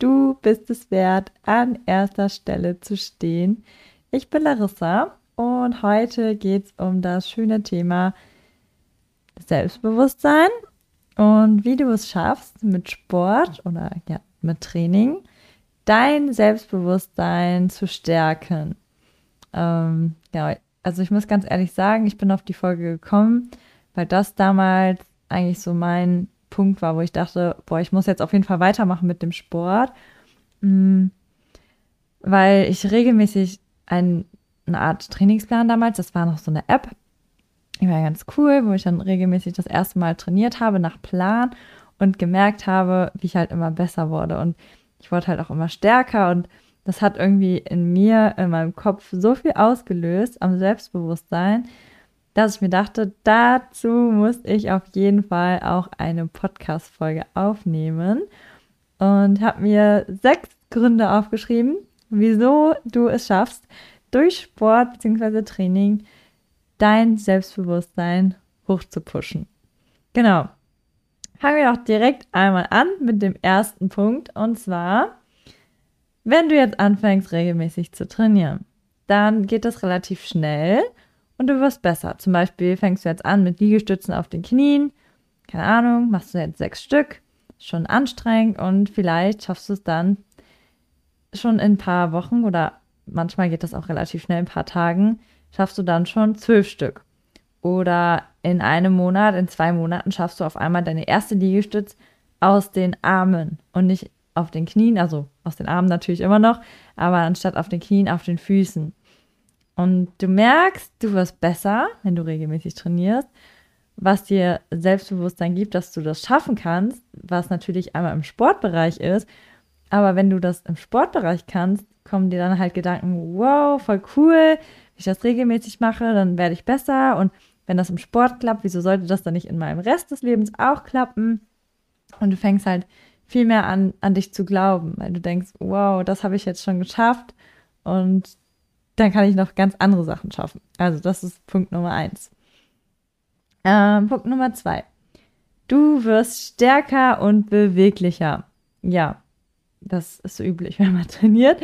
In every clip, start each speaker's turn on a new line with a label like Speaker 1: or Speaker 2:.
Speaker 1: Du bist es wert, an erster Stelle zu stehen. Ich bin Larissa und heute geht es um das schöne Thema Selbstbewusstsein und wie du es schaffst, mit Sport oder ja, mit Training dein Selbstbewusstsein zu stärken. Ähm, ja, also ich muss ganz ehrlich sagen, ich bin auf die Folge gekommen, weil das damals eigentlich so mein Punkt war, wo ich dachte, boah, ich muss jetzt auf jeden Fall weitermachen mit dem Sport, mhm. weil ich regelmäßig ein, eine Art Trainingsplan damals, das war noch so eine App, die war ganz cool, wo ich dann regelmäßig das erste Mal trainiert habe nach Plan und gemerkt habe, wie ich halt immer besser wurde und ich wurde halt auch immer stärker und das hat irgendwie in mir, in meinem Kopf so viel ausgelöst am Selbstbewusstsein, dass ich mir dachte, dazu muss ich auf jeden Fall auch eine Podcast-Folge aufnehmen und habe mir sechs Gründe aufgeschrieben, wieso du es schaffst, durch Sport bzw. Training dein Selbstbewusstsein hochzupushen. Genau. Fangen wir doch direkt einmal an mit dem ersten Punkt und zwar, wenn du jetzt anfängst regelmäßig zu trainieren, dann geht das relativ schnell und du wirst besser. Zum Beispiel fängst du jetzt an mit Liegestützen auf den Knien. Keine Ahnung, machst du jetzt sechs Stück. Schon anstrengend und vielleicht schaffst du es dann schon in ein paar Wochen oder manchmal geht das auch relativ schnell, in ein paar Tagen, schaffst du dann schon zwölf Stück. Oder in einem Monat, in zwei Monaten schaffst du auf einmal deine erste Liegestütz aus den Armen und nicht auf den Knien, also aus den Armen natürlich immer noch, aber anstatt auf den Knien auf den Füßen. Und du merkst, du wirst besser, wenn du regelmäßig trainierst, was dir Selbstbewusstsein gibt, dass du das schaffen kannst, was natürlich einmal im Sportbereich ist. Aber wenn du das im Sportbereich kannst, kommen dir dann halt Gedanken, wow, voll cool, wenn ich das regelmäßig mache, dann werde ich besser. Und wenn das im Sport klappt, wieso sollte das dann nicht in meinem Rest des Lebens auch klappen? Und du fängst halt viel mehr an, an dich zu glauben, weil du denkst, wow, das habe ich jetzt schon geschafft. Und dann kann ich noch ganz andere Sachen schaffen. Also das ist Punkt Nummer eins. Ähm, Punkt Nummer zwei. Du wirst stärker und beweglicher. Ja, das ist so üblich, wenn man trainiert.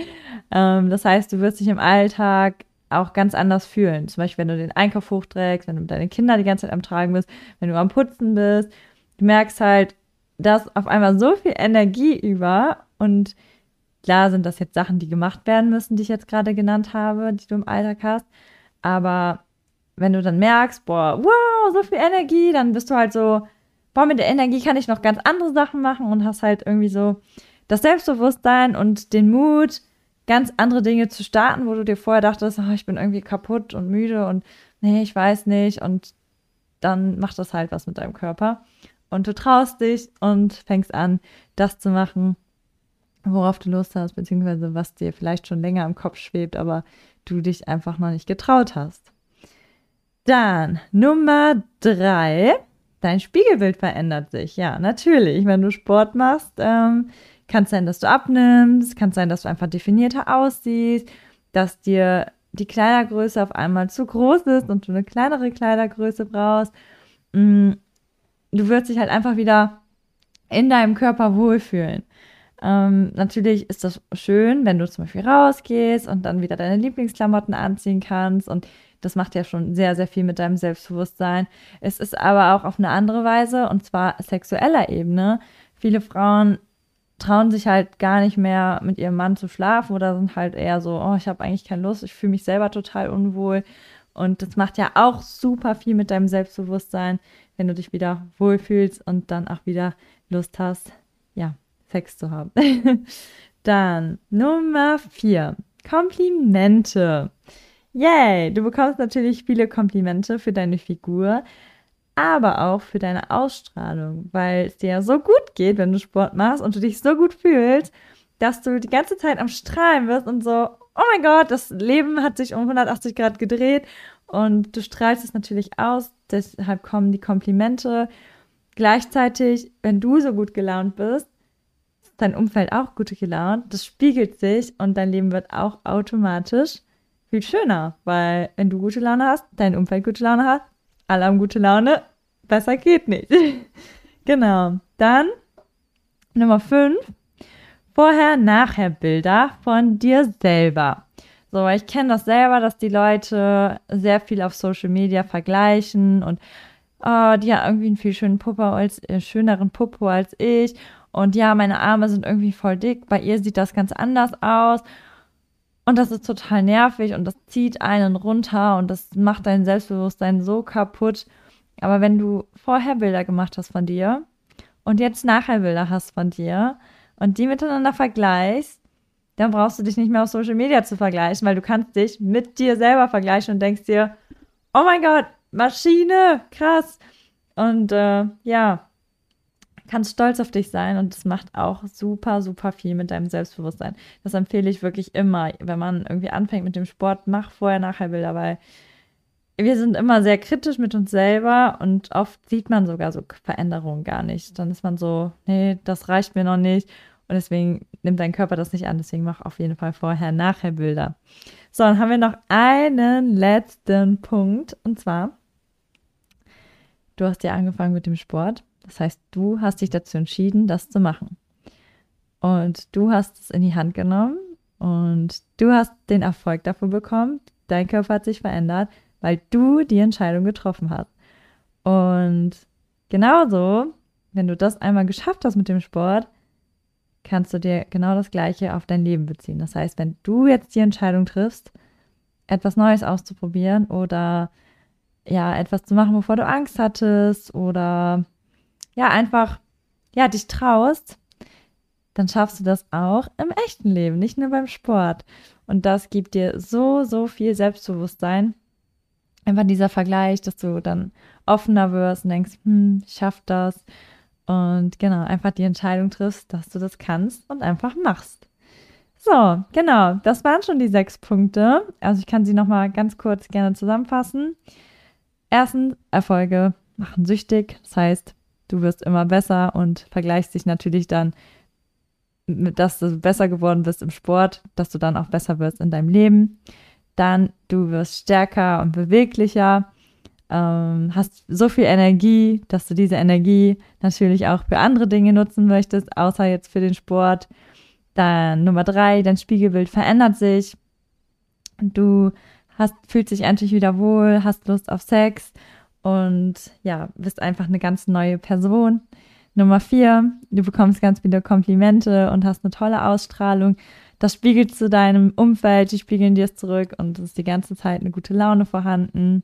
Speaker 1: Ähm, das heißt, du wirst dich im Alltag auch ganz anders fühlen. Zum Beispiel, wenn du den Einkauf hochträgst, wenn du mit deinen Kindern die ganze Zeit am Tragen bist, wenn du am Putzen bist. Du merkst halt, dass auf einmal so viel Energie über und Klar sind das jetzt Sachen, die gemacht werden müssen, die ich jetzt gerade genannt habe, die du im Alltag hast. Aber wenn du dann merkst, boah, wow, so viel Energie, dann bist du halt so, boah, mit der Energie kann ich noch ganz andere Sachen machen und hast halt irgendwie so das Selbstbewusstsein und den Mut, ganz andere Dinge zu starten, wo du dir vorher dachtest, oh, ich bin irgendwie kaputt und müde und nee, ich weiß nicht. Und dann macht das halt was mit deinem Körper. Und du traust dich und fängst an, das zu machen, worauf du Lust hast, beziehungsweise was dir vielleicht schon länger im Kopf schwebt, aber du dich einfach noch nicht getraut hast. Dann Nummer drei, dein Spiegelbild verändert sich. Ja, natürlich. Wenn du Sport machst, ähm, kann es sein, dass du abnimmst, kann es sein, dass du einfach definierter aussiehst, dass dir die Kleidergröße auf einmal zu groß ist und du eine kleinere Kleidergröße brauchst. Mm, du wirst dich halt einfach wieder in deinem Körper wohlfühlen. Ähm, natürlich ist das schön, wenn du zum Beispiel rausgehst und dann wieder deine Lieblingsklamotten anziehen kannst und das macht ja schon sehr, sehr viel mit deinem Selbstbewusstsein. Es ist aber auch auf eine andere Weise und zwar sexueller Ebene. Viele Frauen trauen sich halt gar nicht mehr mit ihrem Mann zu schlafen oder sind halt eher so, oh, ich habe eigentlich keine Lust, ich fühle mich selber total unwohl. Und das macht ja auch super viel mit deinem Selbstbewusstsein, wenn du dich wieder wohlfühlst und dann auch wieder Lust hast, Sex zu haben. dann Nummer vier. Komplimente. Yay, du bekommst natürlich viele Komplimente für deine Figur, aber auch für deine Ausstrahlung, weil es dir ja so gut geht, wenn du Sport machst und du dich so gut fühlst, dass du die ganze Zeit am Strahlen wirst und so, oh mein Gott, das Leben hat sich um 180 Grad gedreht und du strahlst es natürlich aus, deshalb kommen die Komplimente. Gleichzeitig, wenn du so gut gelaunt bist, ist dein Umfeld auch gut gelaunt, das spiegelt sich und dein Leben wird auch automatisch viel schöner, weil wenn du gute Laune hast, dein Umfeld gute Laune hat, alle haben gute Laune, besser geht nicht. genau. Dann Nummer 5. Vorher-Nachher-Bilder von dir selber. So, ich kenne das selber, dass die Leute sehr viel auf Social Media vergleichen und oh, die hat irgendwie einen viel schönen Popo als, äh, schöneren Popo als ich. Und ja, meine Arme sind irgendwie voll dick. Bei ihr sieht das ganz anders aus. Und das ist total nervig und das zieht einen runter und das macht dein Selbstbewusstsein so kaputt. Aber wenn du vorher Bilder gemacht hast von dir und jetzt nachher Bilder hast von dir und die miteinander vergleichst, dann brauchst du dich nicht mehr auf Social Media zu vergleichen, weil du kannst dich mit dir selber vergleichen und denkst dir, oh mein Gott, Maschine, krass. Und äh, ja, kannst stolz auf dich sein und es macht auch super, super viel mit deinem Selbstbewusstsein. Das empfehle ich wirklich immer, wenn man irgendwie anfängt mit dem Sport, mach vorher, nachher Bilder, weil wir sind immer sehr kritisch mit uns selber und oft sieht man sogar so Veränderungen gar nicht. Dann ist man so, nee, das reicht mir noch nicht und deswegen nimmt dein Körper das nicht an. Deswegen mach auf jeden Fall vorher, nachher Bilder. So, dann haben wir noch einen letzten Punkt und zwar, du hast ja angefangen mit dem Sport das heißt, du hast dich dazu entschieden, das zu machen. Und du hast es in die Hand genommen und du hast den Erfolg dafür bekommen. Dein Körper hat sich verändert, weil du die Entscheidung getroffen hast. Und genauso, wenn du das einmal geschafft hast mit dem Sport, kannst du dir genau das Gleiche auf dein Leben beziehen. Das heißt, wenn du jetzt die Entscheidung triffst, etwas Neues auszuprobieren oder ja, etwas zu machen, wovor du Angst hattest oder ja, einfach, ja, dich traust, dann schaffst du das auch im echten Leben, nicht nur beim Sport. Und das gibt dir so, so viel Selbstbewusstsein. Einfach dieser Vergleich, dass du dann offener wirst und denkst, hm, ich schaff das. Und genau, einfach die Entscheidung triffst, dass du das kannst und einfach machst. So, genau, das waren schon die sechs Punkte. Also ich kann sie nochmal ganz kurz gerne zusammenfassen. Erstens, Erfolge machen süchtig. Das heißt, du wirst immer besser und vergleichst dich natürlich dann, dass du besser geworden bist im Sport, dass du dann auch besser wirst in deinem Leben. Dann du wirst stärker und beweglicher, ähm, hast so viel Energie, dass du diese Energie natürlich auch für andere Dinge nutzen möchtest, außer jetzt für den Sport. Dann Nummer drei, dein Spiegelbild verändert sich. Du hast, fühlst dich endlich wieder wohl, hast Lust auf Sex und ja, bist einfach eine ganz neue Person. Nummer vier, du bekommst ganz viele Komplimente und hast eine tolle Ausstrahlung. Das spiegelt zu deinem Umfeld, die spiegeln dir es zurück und es ist die ganze Zeit eine gute Laune vorhanden.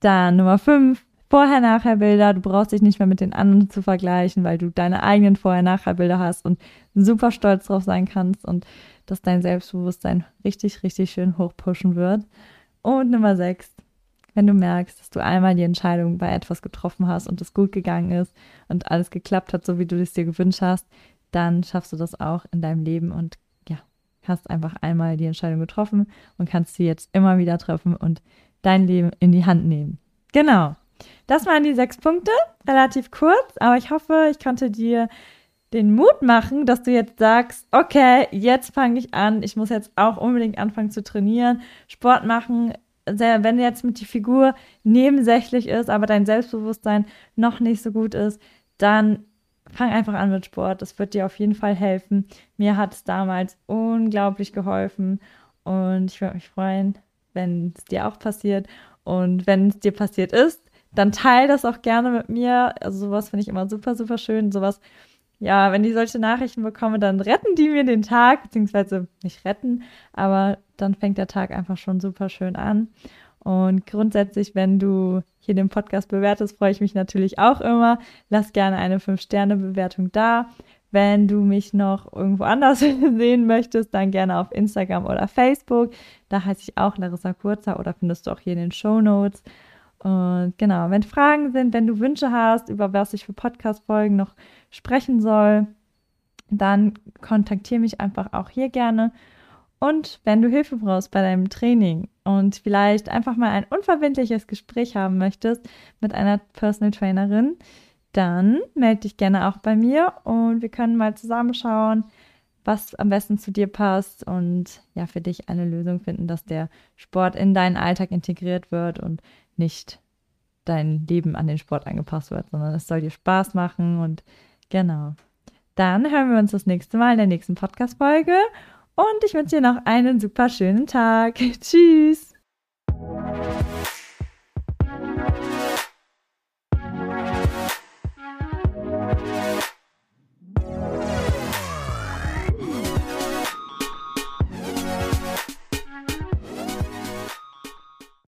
Speaker 1: Dann Nummer fünf, Vorher-Nachher-Bilder. Du brauchst dich nicht mehr mit den anderen zu vergleichen, weil du deine eigenen Vorher-Nachher-Bilder hast und super stolz drauf sein kannst und dass dein Selbstbewusstsein richtig, richtig schön hochpushen wird. Und Nummer sechs, wenn du merkst, dass du einmal die Entscheidung bei etwas getroffen hast und es gut gegangen ist und alles geklappt hat, so wie du es dir gewünscht hast, dann schaffst du das auch in deinem Leben und ja, hast einfach einmal die Entscheidung getroffen und kannst sie jetzt immer wieder treffen und dein Leben in die Hand nehmen. Genau. Das waren die sechs Punkte, relativ kurz, aber ich hoffe, ich konnte dir den Mut machen, dass du jetzt sagst, okay, jetzt fange ich an, ich muss jetzt auch unbedingt anfangen zu trainieren, Sport machen, wenn jetzt mit die Figur nebensächlich ist, aber dein Selbstbewusstsein noch nicht so gut ist, dann fang einfach an mit Sport. Das wird dir auf jeden Fall helfen. Mir hat es damals unglaublich geholfen und ich würde mich freuen, wenn es dir auch passiert. Und wenn es dir passiert ist, dann teile das auch gerne mit mir. Also sowas finde ich immer super, super schön. Sowas ja, wenn ich solche Nachrichten bekomme, dann retten die mir den Tag, beziehungsweise nicht retten, aber dann fängt der Tag einfach schon super schön an. Und grundsätzlich, wenn du hier den Podcast bewertest, freue ich mich natürlich auch immer. Lass gerne eine 5-Sterne-Bewertung da. Wenn du mich noch irgendwo anders sehen möchtest, dann gerne auf Instagram oder Facebook. Da heiße ich auch Larissa Kurzer oder findest du auch hier in den Show Notes. Und genau, wenn Fragen sind, wenn du Wünsche hast, über was ich für Podcast-Folgen noch sprechen soll, dann kontaktiere mich einfach auch hier gerne. Und wenn du Hilfe brauchst bei deinem Training und vielleicht einfach mal ein unverbindliches Gespräch haben möchtest mit einer Personal Trainerin, dann melde dich gerne auch bei mir und wir können mal zusammenschauen, was am besten zu dir passt und ja, für dich eine Lösung finden, dass der Sport in deinen Alltag integriert wird und nicht dein Leben an den Sport angepasst wird, sondern es soll dir Spaß machen und genau. Dann hören wir uns das nächste Mal in der nächsten Podcast-Folge und ich wünsche dir noch einen super schönen Tag. Tschüss!